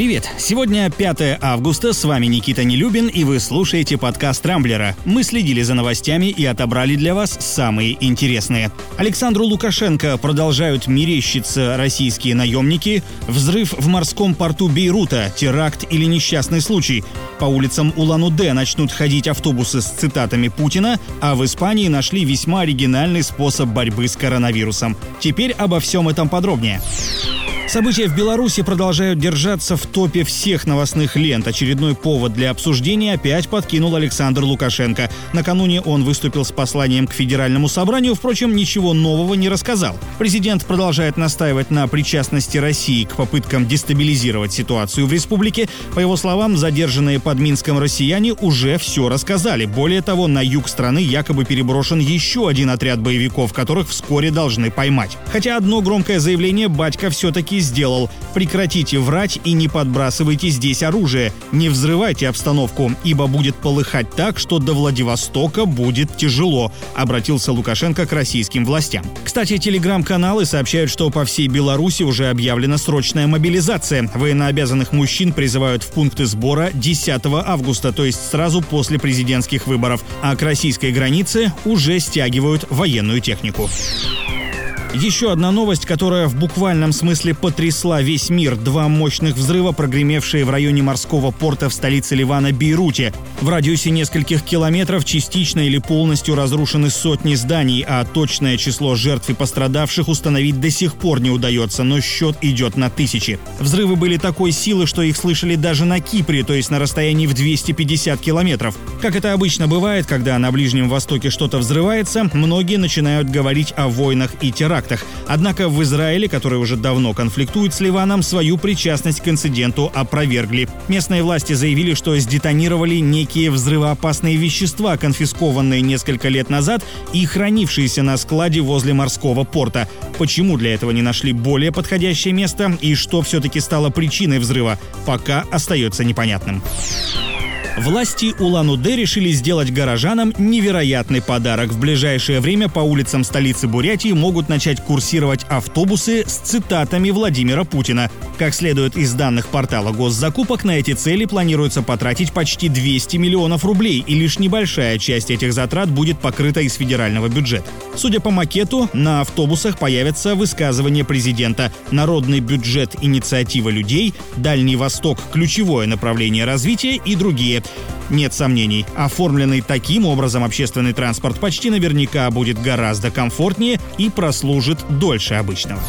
Привет! Сегодня 5 августа, с вами Никита Нелюбин, и вы слушаете подкаст «Рамблера». Мы следили за новостями и отобрали для вас самые интересные. Александру Лукашенко продолжают мерещиться российские наемники, взрыв в морском порту Бейрута, теракт или несчастный случай. По улицам Улан-Удэ начнут ходить автобусы с цитатами Путина, а в Испании нашли весьма оригинальный способ борьбы с коронавирусом. Теперь обо всем этом подробнее. События в Беларуси продолжают держаться в топе всех новостных лент. Очередной повод для обсуждения опять подкинул Александр Лукашенко. Накануне он выступил с посланием к федеральному собранию, впрочем, ничего нового не рассказал. Президент продолжает настаивать на причастности России к попыткам дестабилизировать ситуацию в республике. По его словам, задержанные под Минском россияне уже все рассказали. Более того, на юг страны якобы переброшен еще один отряд боевиков, которых вскоре должны поймать. Хотя одно громкое заявление батька все-таки сделал. Прекратите врать и не подбрасывайте здесь оружие. Не взрывайте обстановку, ибо будет полыхать так, что до Владивостока будет тяжело, обратился Лукашенко к российским властям. Кстати, телеграм-каналы сообщают, что по всей Беларуси уже объявлена срочная мобилизация. Военнообязанных мужчин призывают в пункты сбора 10 августа, то есть сразу после президентских выборов, а к российской границе уже стягивают военную технику. Еще одна новость, которая в буквальном смысле потрясла весь мир. Два мощных взрыва, прогремевшие в районе морского порта в столице Ливана Бейруте. В радиусе нескольких километров частично или полностью разрушены сотни зданий, а точное число жертв и пострадавших установить до сих пор не удается, но счет идет на тысячи. Взрывы были такой силы, что их слышали даже на Кипре, то есть на расстоянии в 250 километров. Как это обычно бывает, когда на Ближнем Востоке что-то взрывается, многие начинают говорить о войнах и терактах терактах. Однако в Израиле, который уже давно конфликтует с Ливаном, свою причастность к инциденту опровергли. Местные власти заявили, что сдетонировали некие взрывоопасные вещества, конфискованные несколько лет назад и хранившиеся на складе возле морского порта. Почему для этого не нашли более подходящее место и что все-таки стало причиной взрыва, пока остается непонятным. Власти Улан-Удэ решили сделать горожанам невероятный подарок. В ближайшее время по улицам столицы Бурятии могут начать курсировать автобусы с цитатами Владимира Путина. Как следует из данных портала госзакупок, на эти цели планируется потратить почти 200 миллионов рублей, и лишь небольшая часть этих затрат будет покрыта из федерального бюджета. Судя по макету, на автобусах появятся высказывания президента «Народный бюджет – инициатива людей», «Дальний Восток – ключевое направление развития» и другие. Нет сомнений, оформленный таким образом общественный транспорт почти наверняка будет гораздо комфортнее и прослужит дольше обычного.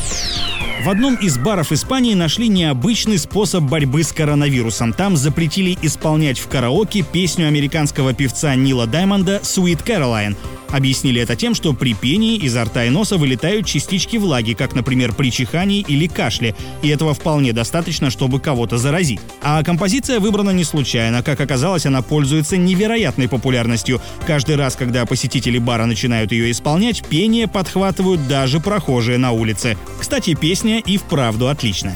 В одном из баров Испании нашли необычный способ борьбы с коронавирусом. Там запретили исполнять в караоке песню американского певца Нила Даймонда «Sweet Caroline». Объяснили это тем, что при пении изо рта и носа вылетают частички влаги, как, например, при чихании или кашле, и этого вполне достаточно, чтобы кого-то заразить. А композиция выбрана не случайно. Как оказалось, она пользуется невероятной популярностью. Каждый раз, когда посетители бара начинают ее исполнять, пение подхватывают даже прохожие на улице. Кстати, песня и вправду отличная.